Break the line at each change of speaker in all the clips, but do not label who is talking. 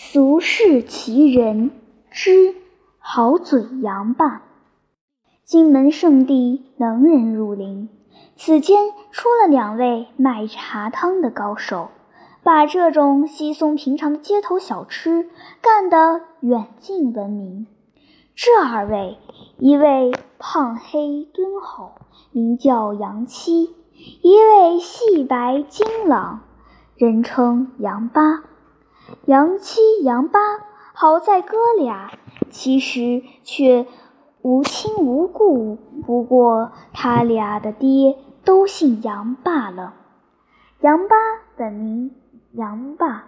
俗世奇人之好嘴杨霸。荆门圣地能人如林，此间出了两位卖茶汤的高手，把这种稀松平常的街头小吃干得远近闻名。这二位，一位胖黑敦厚，名叫杨七；一位细白精朗，人称杨八。杨七、杨八好在哥俩，其实却无亲无故。不过他俩的爹都姓杨罢了。杨八本名杨霸，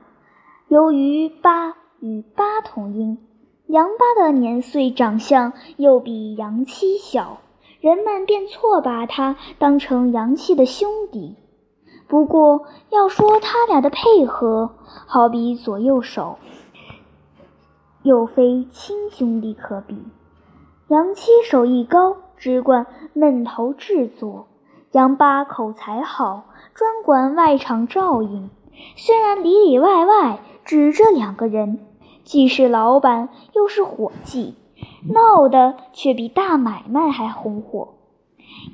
由于“八”与“八”同音，杨八的年岁、长相又比杨七小，人们便错把他当成杨七的兄弟。不过，要说他俩的配合，好比左右手，又非亲兄弟可比。杨七手艺高，只管闷头制作；杨八口才好，专管外场照应。虽然里里外外只这两个人，既是老板又是伙计，闹得却比大买卖还红火。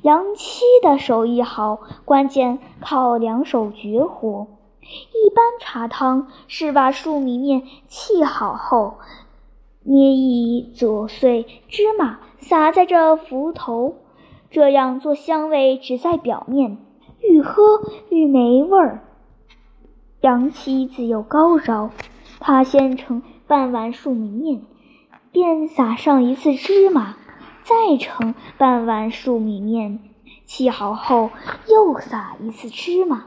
杨七的手艺好，关键靠两手绝活。一般茶汤是把粟米面沏好后，捏一撮碎芝麻撒在这浮头，这样做香味只在表面，愈喝愈没味儿。杨七自有高招，他先盛半碗粟米面，便撒上一次芝麻。再盛半碗粟米面，沏好后又撒一次芝麻，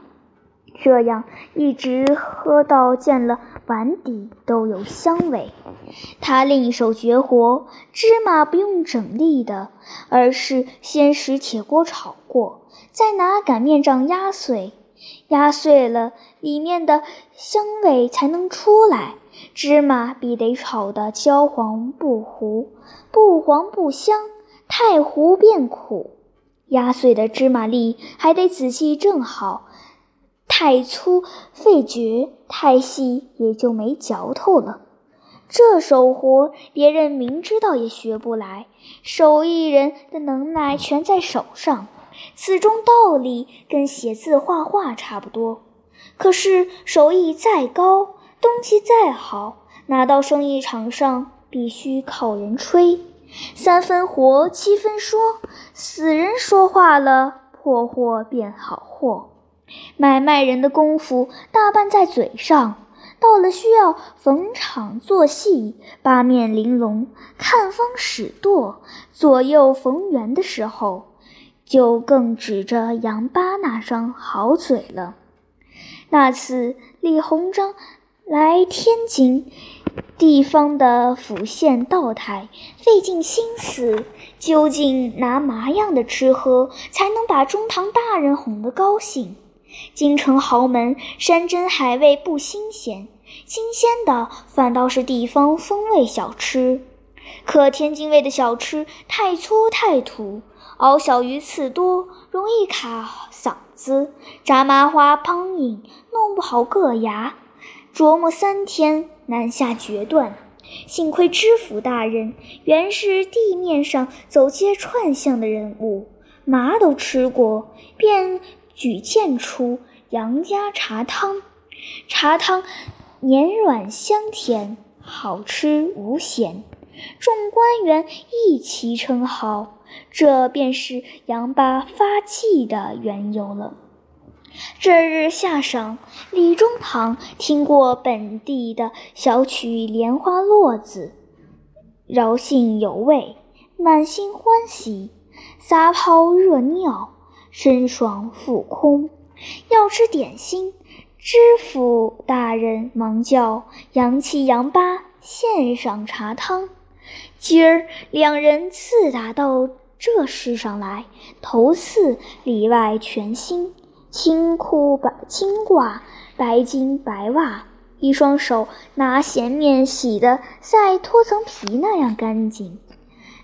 这样一直喝到见了碗底都有香味。他另一手绝活，芝麻不用整粒的，而是先使铁锅炒过，再拿擀面杖压碎，压碎了里面的香味才能出来。芝麻必得炒得焦黄不糊，不黄不香，太糊便苦。压碎的芝麻粒还得仔细正好，太粗费绝，太细也就没嚼头了。这手活别人明知道也学不来，手艺人的能耐全在手上。此中道理跟写字画画差不多。可是手艺再高，东西再好，拿到生意场上必须靠人吹。三分活，七分说，死人说话了，破货变好货。买卖人的功夫大半在嘴上，到了需要逢场作戏、八面玲珑、看风使舵、左右逢源的时候，就更指着杨八那张好嘴了。那次李鸿章来天津。地方的府县道台费尽心思，究竟拿嘛样的吃喝才能把中堂大人哄得高兴？京城豪门山珍海味不新鲜，新鲜的反倒是地方风味小吃。可天津味的小吃太粗太土，熬小鱼刺多，容易卡嗓子；炸麻花梆硬，弄不好硌牙。琢磨三天。难下决断，幸亏知府大人原是地面上走街串巷的人物，麻都吃过，便举荐出杨家茶汤。茶汤绵软香甜，好吃无咸，众官员一齐称好，这便是杨八发迹的缘由了。这日下晌，李中堂听过本地的小曲《莲花落子》，饶兴有味，满心欢喜，撒泡热尿，身爽腹空。要吃点心，知府大人忙叫杨七、杨八献上茶汤。今儿两人自打到这世上来，头次里外全新。青裤白青褂，白巾白袜，一双手拿咸面洗得赛脱层皮那样干净。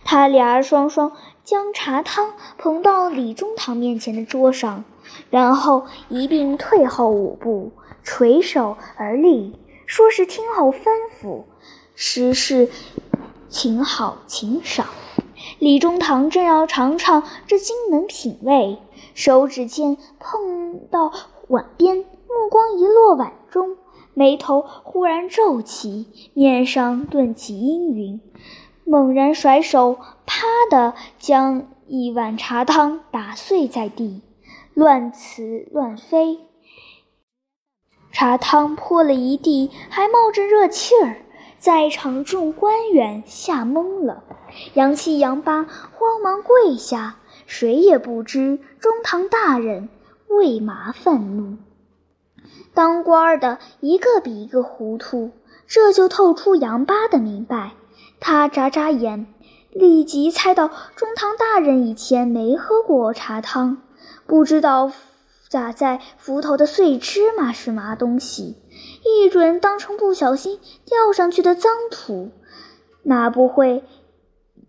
他俩双双将茶汤捧到李中堂面前的桌上，然后一并退后五步，垂手而立，说是听候吩咐，实是请好请赏。李中堂正要尝尝这金门品味，手指尖碰到碗边，目光一落碗中，眉头忽然皱起，面上顿起阴云，猛然甩手，啪的将一碗茶汤打碎在地，乱瓷乱飞。茶汤泼了一地，还冒着热气儿，在场众官员吓懵了。杨七、杨八慌忙跪下，谁也不知中堂大人为嘛愤怒。当官的一个比一个糊涂，这就透出杨八的明白。他眨眨眼，立即猜到中堂大人以前没喝过茶汤，不知道。撒在浮头的碎芝麻是嘛东西？一准当成不小心掉上去的脏土，哪不会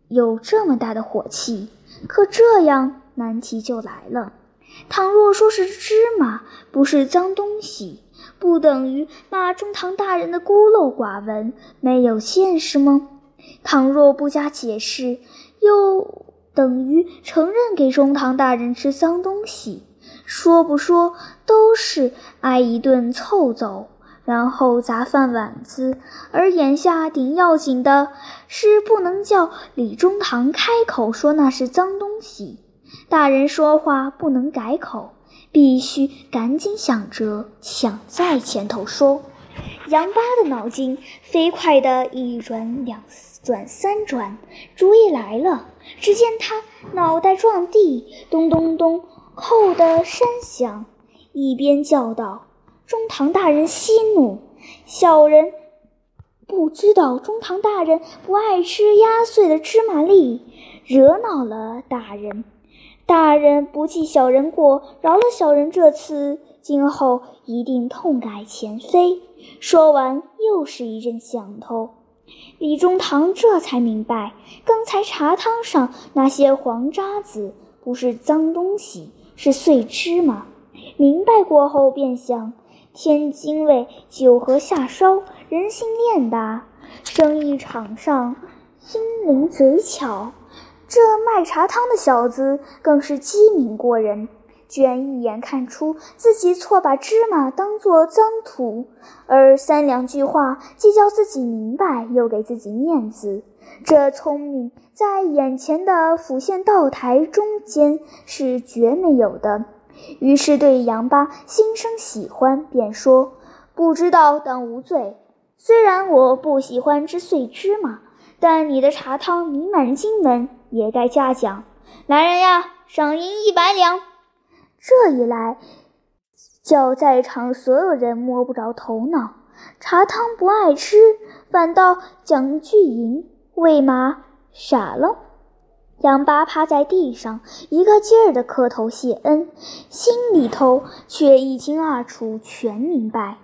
有这么大的火气？可这样难题就来了：倘若说是芝麻不是脏东西，不等于骂中堂大人的孤陋寡闻、没有见识吗？倘若不加解释，又等于承认给中堂大人吃脏东西？说不说都是挨一顿凑走，然后砸饭碗子。而眼下顶要紧的是，不能叫李中堂开口说那是脏东西。大人说话不能改口，必须赶紧想着抢在前头说。杨八的脑筋飞快的一转两转三转，主意来了。只见他脑袋撞地，咚咚咚。扣的山响，一边叫道：“中堂大人息怒！小人不知道中堂大人不爱吃压碎的芝麻粒，惹恼了大人。大人不记小人过，饶了小人这次，今后一定痛改前非。”说完，又是一阵响头。李中堂这才明白，刚才茶汤上那些黄渣子不是脏东西。是碎芝麻。明白过后，便想：天津卫酒喝下梢，人性练达，生意场上心灵嘴巧。这卖茶汤的小子更是机敏过人，居然一眼看出自己错把芝麻当作脏土，而三两句话既叫自己明白，又给自己面子。这聪明，在眼前的府县道台中间是绝没有的。于是对杨八心生喜欢，便说：“不知道当无罪。虽然我不喜欢吃碎芝麻，但你的茶汤弥漫金门，也该嘉奖。来人呀，赏银一百两！”这一来，叫在场所有人摸不着头脑。茶汤不爱吃，反倒讲句银。为嘛傻了？杨八趴在地上，一个劲儿的磕头谢恩，心里头却一清二楚，全明白。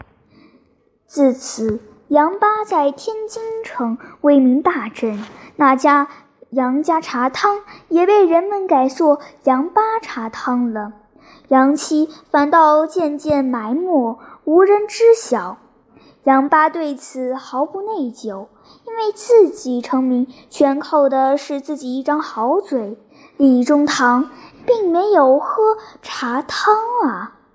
自此，杨八在天津城威名大振，那家杨家茶汤也被人们改作杨八茶汤了。杨七反倒渐渐埋没，无人知晓。杨八对此毫不内疚。因为自己成名，全靠的是自己一张好嘴。李中堂并没有喝茶汤啊。